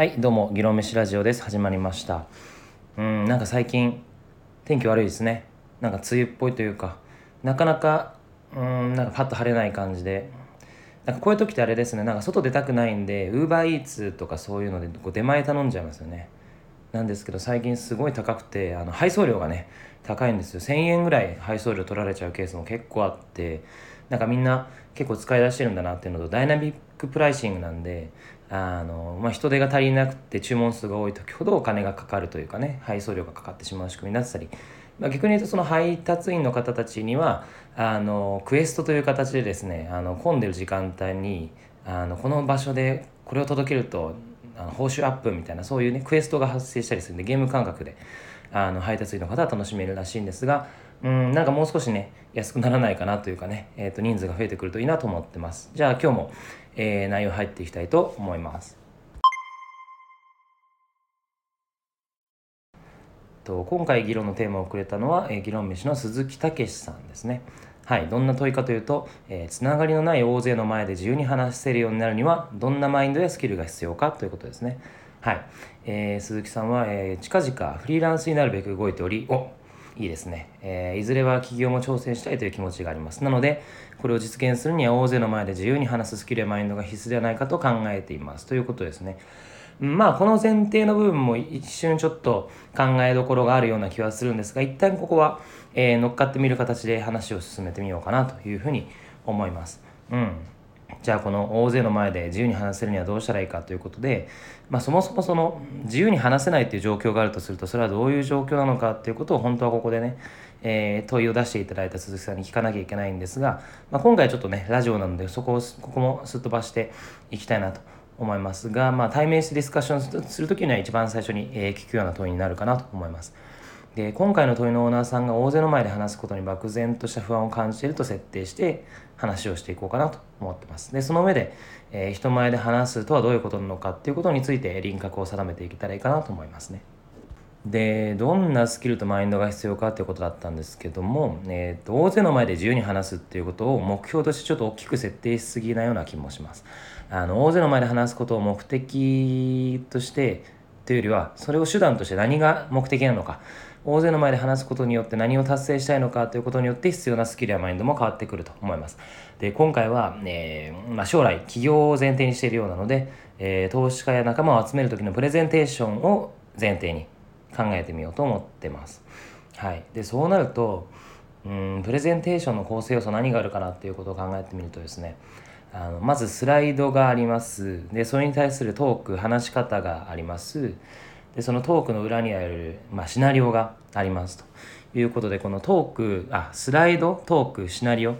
はいどうも議論飯ラジオです。始まりました。うんなんか最近天気悪いですね。なんか梅雨っぽいというかなかなかうんなんかパッと晴れない感じで。なんかこういう時ってあれですね。なんか外出たくないんでウーバーイーツとかそういうのでこう出前頼んじゃいますよね。なんですけど最近すごい高くてあの配送料がね高いんですよ。1000円ぐらい配送料取られちゃうケースも結構あってなんかみんな結構使い出してるんだなっていうのとダイナミックプライシングなんであの、まあ、人手が足りなくて注文数が多い時ほどお金がかかるというかね配送料がかかってしまう仕組みになってたり、まあ、逆に言うとその配達員の方たちにはあのクエストという形でですねあの混んでる時間帯にあのこの場所でこれを届けるとあの報酬アップみたいなそういうねクエストが発生したりするんでゲーム感覚であの配達員の方は楽しめるらしいんですがうんなんかもう少しね安くならないかなというかね、えー、と人数が増えてくるといいなと思ってます。じゃあ今日も、えー、内容入っていきたいと思います。と今回議論のテーマをくれたのは、えー、議論飯の鈴木武さんですね。はいどんな問いかというと、えー、つながりのない大勢の前で自由に話せるようになるにはどんなマインドやスキルが必要かということですね。はい、えー、鈴木さんは、えー、近々フリーランスになるべく動いておりおいいですね、えー、いずれは起業も挑戦したいという気持ちがあります。なのでこれを実現するには大勢の前で自由に話すスキルやマインドが必須ではないかと考えています。ということですね。まあこの前提の部分も一瞬ちょっと考えどころがあるような気はするんですが一旦ここは、えー、乗っかってみる形で話を進めてみようかなというふうに思います。うん。じゃあこの大勢の前で自由に話せるにはどうしたらいいかということで、まあ、そもそもその自由に話せないっていう状況があるとするとそれはどういう状況なのかっていうことを本当はここでね、えー、問いを出していただいた鈴木さんに聞かなきゃいけないんですが、まあ、今回ちょっとねラジオなのでそこをここもすっ飛ばしていきたいなと思いますが、まあ、対面してディスカッションする時には一番最初に、え、聞くような問いになるかなと思います。で今回の問いのオーナーさんが大勢の前で話すことに漠然とした不安を感じていると設定して話をしていこうかなと思ってます。でその上で、えー、人前で話すとはどういうことなのかっていうことについて輪郭を定めていけたらいいかなと思いますね。でどんなスキルとマインドが必要かっていうことだったんですけども、えーと、大勢の前で自由に話すっていうことを目標としてちょっと大きく設定しすぎなような気もします。あの大勢の前で話すことを目的としてというよりはそれを手段として何が目的なのか。大勢の前で話すことによって何を達成したいのかということによって必要なスキルやマインドも変わってくると思います。で今回は、えー、まあ、将来起業を前提にしているようなので、えー、投資家や仲間を集める時のプレゼンテーションを前提に考えてみようと思ってます。はい、でそうなるとうんプレゼンテーションの構成要素何があるかなっていうことを考えてみるとですねあのまずスライドがあります。でそれに対するトーク話し方があります。でそのトークの裏にある、まあ、シナリオがありますということでこのトークあスライドトークシナリオ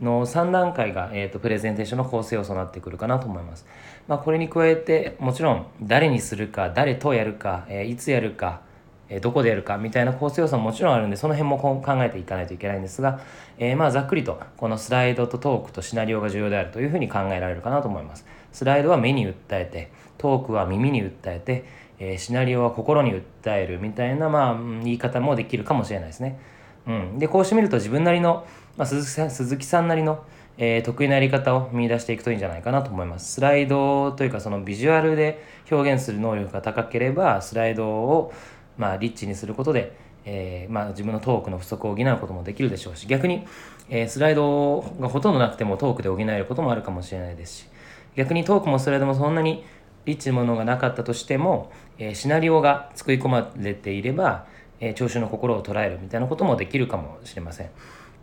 の3段階が、えーと、プレゼンテーションの構成要素になってくるかなと思います。まあ、これに加えてもちろん誰にするか誰とやるか、えー、いつやるか、えー、どこでやるかみたいな構成要素ももちろんあるんでその辺も考えていかないといけないんですが、えー、まあざっくりとこのスライドとトークとシナリオが重要であるというふうに考えられるかなと思います。スライドは目に訴えてトークは耳に訴えてえ、シナリオは心に訴えるみたいな、まあ、言い方もできるかもしれないですね。うん、でこうしてみると自分なりの、まあ、鈴木さん鈴木さんなりの、えー、得意なやり方を見出していくといいんじゃないかなと思います。スライドというかそのビジュアルで表現する能力が高ければスライドを、まあ、リッチにすることで、えーまあ、自分のトークの不足を補うこともできるでしょうし逆に、えー、スライドがほとんどなくてもトークで補えることもあるかもしれないですし逆にトークもスライドもそんなにリッチなものがなかったとしても、え、シナリオが作り込まれていれば、え、聴衆の心を捉えるみたいなこともできるかもしれません。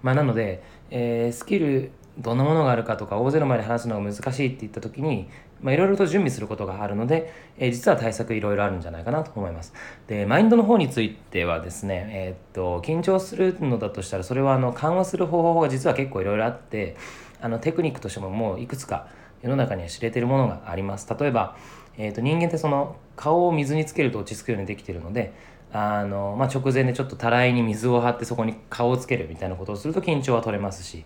まあ、なので、えー、スキルどんなものがあるかとか大勢の前で話すのが難しいって言った時にいろいろと準備することがあるので、えー、実は対策いろいろあるんじゃないかなと思います。でマインドの方についてはですね、えー、っと緊張するのだとしたらそれはあの緩和する方法が実は結構いろいろあってあのテクニックとしてももういくつか世の中には知れてるものがあります例えば、えーと、人間ってその顔を水につけると落ち着くようにできてるのであの、まあ、直前でちょっとたらいに水を張ってそこに顔をつけるみたいなことをすると緊張は取れますし、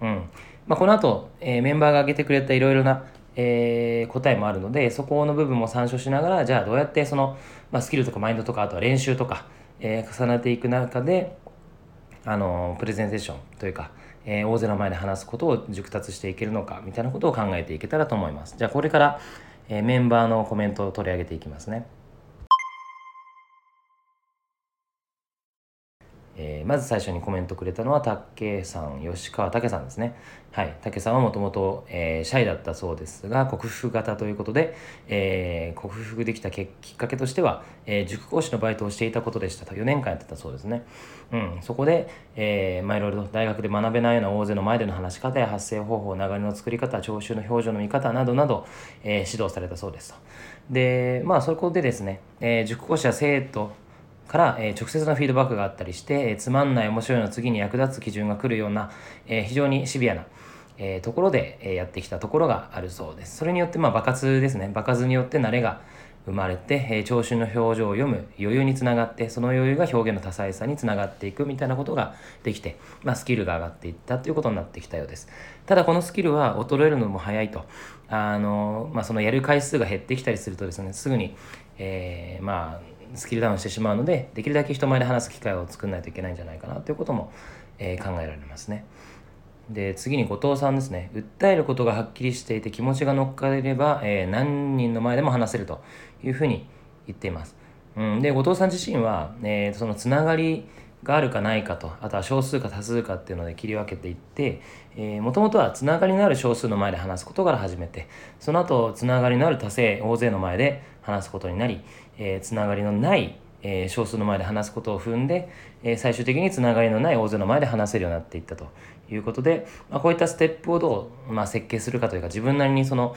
うんまあ、この後、えー、メンバーが挙げてくれたいろいろなえー、答えもあるのでそこの部分も参照しながらじゃあどうやってその、まあ、スキルとかマインドとかあとは練習とか、えー、重ねていく中であのプレゼンテーションというかえー、大勢の前で話すことを熟達していけるのかみたいなことを考えていけたらと思います。じゃあこれから、えー、メンバーのコメントを取り上げていきますね。えー、まず最初にコメントくれたのは竹さん吉川武さんですね。はい竹さんはもともとシャイだったそうですが克服型ということで、えー、克服できたきっかけとしては、えー、塾講師のバイトをしていたことでしたと。4年間やってたそうですね。うんそこで、えー、まあいろいろ大学で学べないような大勢の前での話し方や発声方法流れの作り方聴衆の表情の見方などなど、えー、指導されたそうですと。でまあそこでですね、えー、塾講師や生徒から、え、直接のフィードバックがあったりして、え、つまんない面白いの次に役立つ基準が来るような、え、非常にシビアな、えところで、えやってきたところがあるそうです。それによって、まあ、場数ですね。場数によって慣れが生まれて、え聴衆の表情を読む余裕につながってその余裕が表現の多彩さにつながっていくみたいなことができて、まあ、スキルが上がっていったということになってきたようですただこのスキルは衰えるのも早いとあの、まあ、そのやる回数が減ってきたりするとですねすぐに、えー、まあスキルダウンしてしまうのでできるだけ人前で話す機会を作んないといけないんじゃないかなということも、えー、考えられますね。で次に後藤さんですね訴えることがはっきりしていて気持ちが乗っかれば、えー、何人の前でも話せるというふうに言っています。うん、で後藤さん自身は、えー、そのつながりがあるかないかとあとは少数か多数かっていうので切り分けていってもともとはつながりのある少数の前で話すことから始めてその後つながりのある多数大勢の前で話すことになり、えー、つながりのない、えー、少数の前で話すことを踏んで、えー、最終的につながりのない大勢の前で話せるようになっていったということで、まあ、こういったステップをどう、まあ、設計するかというか自分なりにその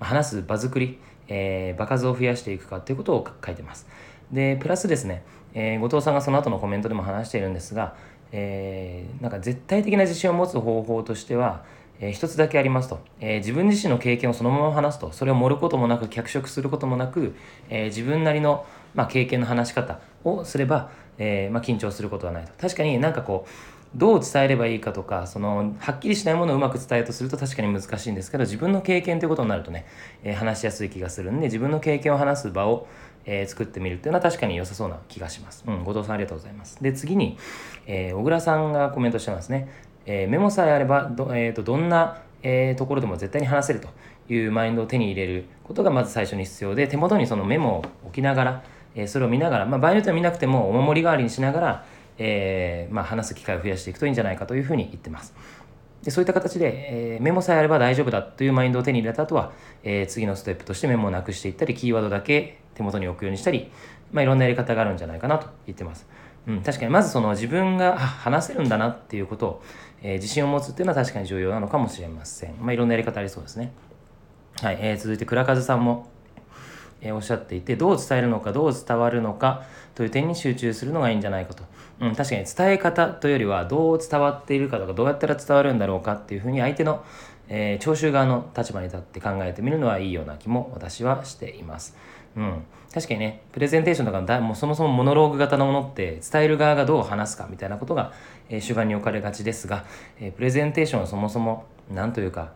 話す場作り、えー、場数を増やしていくかということを書いてます。でプラスですね、えー、後藤さんがその後のコメントでも話しているんですが、えー、なんか絶対的な自信を持つ方法としては、えー、一つだけありますと、えー、自分自身の経験をそのまま話すと。それを盛ることもなく脚色することもなく、えー、自分なりの、まあ、経験の話し方をすれば、えーまあ、緊張することはないと。確かになんかこうどう伝えればいいかとかそのはっきりしないものをうまく伝えようとすると確かに難しいんですけど自分の経験ということになるとね、えー、話しやすい気がするんで自分の経験を話す場を、えー、作ってみるっていうのは確かに良さそうな気がします。うん、後藤さんありがとうございます。で次に、えー、小倉さんがコメントしてますね。えメモさえあればど,、えーと、どんなえ、ところでも絶対に話せるというマインドを手に入れることがまず最初に必要で手元にそのメモを置きながら、え、それを見ながら、まあ、場合によっては見なくてもお守り代わりにしながら、えーまあ、話す機会を増やしていくといいんじゃないかというふうに言ってます。でそういった形で、えー、メモさえあれば大丈夫だというマインドを手に入れた後は、えー、次のステップとしてメモをなくしていったりキーワードだけ手元に置くようにしたり、まあ、いろんなやり方があるんじゃないかなと言ってます。うん、確かにまずその自分が話せるんだなっていうことを、えー、自信を持つっていうのは確かに重要なのかもしれません。まあ、いろんなやり方ありそうですね。はい、えー、続いて倉和さんも、え、おっしゃっていてどう伝えるのかどう伝わるのかという点に集中するのがいいんじゃないかと。うん、確かに伝え方というよりはどう伝わっているかとかどうやったら伝わるんだろうかっていうふうに相手の、えー、聴衆側の立場に立って考えてみるのはいいような気も私はしています。うん、確かにねプレゼンテーションとかだもうそもそもモノローグ型のものって伝える側がどう話すかみたいなことが、えー、主眼に置かれがちですが、えー、プレゼンテーションはそもそも何というか、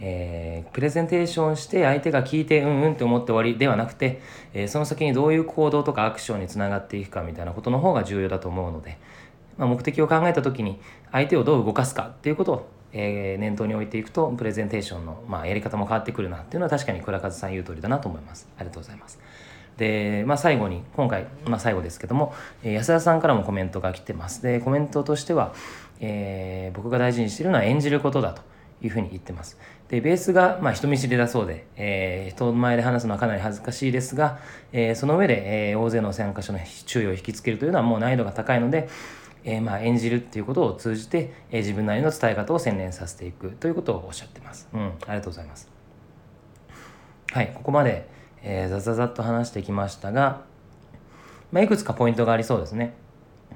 えー、プレゼンテーションして相手が聞いてうんうんって思って終わりではなくて、えー、その先にどういう行動とかアクションにつながっていくかみたいなことの方が重要だと思うので、まあ、目的を考えた時に相手をどう動かすかっていうことをえー、念頭に置いていくとプレゼンテーションの、まあ、やり方も変わってくるなっていうのは確かに倉和さん言う通りだなと思います。ありがとうございます。で、まあ、最後に今回、まあ、最後ですけども、えー、安田さんからもコメントが来てます。でコメントとしては、えー、僕が大事にしているのは演じることだと。いうふうに言ってますでベースが、まあ、人見知りだそうで、えー、人前で話すのはかなり恥ずかしいですが、えー、その上で、えー、大勢の参加者の注意を引きつけるというのはもう難易度が高いので、えー、まあ演じるっていうことを通じて、えー、自分なりの伝え方を洗練させていくということをおっしゃってます。うん、ありがとうございます。はい、ここまで、えー、ざざざっと話してきましたが、まあ、いくつかポイントがありそうですね。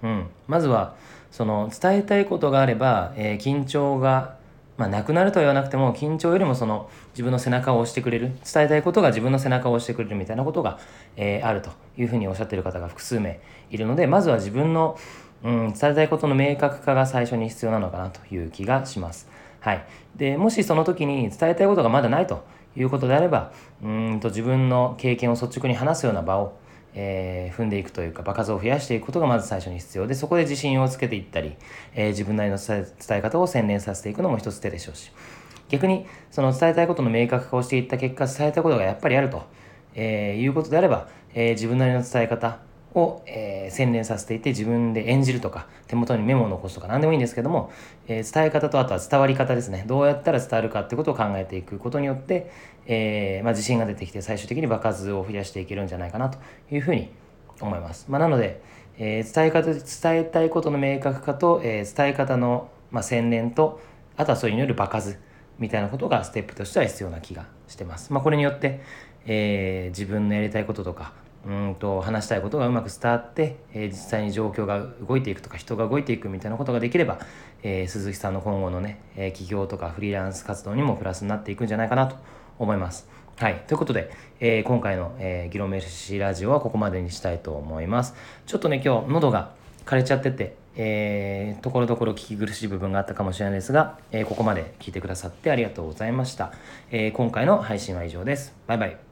うん、まずはその伝えたいことがあれば、えー、緊張が、まあ、なくなるとは言わなくても緊張よりもその自分の背中を押してくれる伝えたいことが自分の背中を押してくれるみたいなことが、えー、あるというふうにおっしゃってる方が複数名いるのでまずは自分のうん、伝えたいことの明確化が最初に必要なのかなという気がします。はい、でもしその時に伝えたいことがまだないということであればうんと自分の経験を率直に話すような場を、えー、踏んでいくというか場数を増やしていくことがまず最初に必要でそこで自信をつけていったり、えー、自分なりの伝え方を洗練させていくのも一つ手でしょうし。逆にその伝えたいことの明確化をしていった結果伝えたことがやっぱりあると、えー、いうことであれば、えー、自分なりの伝え方を、えー、洗練させていて自分で演じるとか手元にメモを残すとか何でもいいんですけども、えー、伝え方とあとは伝わり方ですねどうやったら伝わるかってことを考えていくことによって、えーまあ、自信が出てきて最終的に場数を増やしていけるんじゃないかなというふうに思います、まあ、なので、えー、伝え方伝えたいことの明確化と、えー、伝え方の、まあ、洗練とあとはそれによる場数みたいなことがステップとしては必要な気がしてます。まあ、これによって、えー、自分のやりたいこととかうんと話したいことがうまく伝わって、えー、実際に状況が動いていくとか人が動いていくみたいなことができれば、えー、鈴木さんの今後のね、えー、起業とかフリーランス活動にもプラスになっていくんじゃないかなと思います。はい。ということで、えー、今回の、えー、議論メルシーラジオはここまでにしたいと思います。ちょっとね、今日喉が枯れちゃってて、えー、ところどころ聞き苦しい部分があったかもしれないですが、えー、ここまで聞いてくださってありがとうございました。えー、今回の配信は以上です。バイバイ。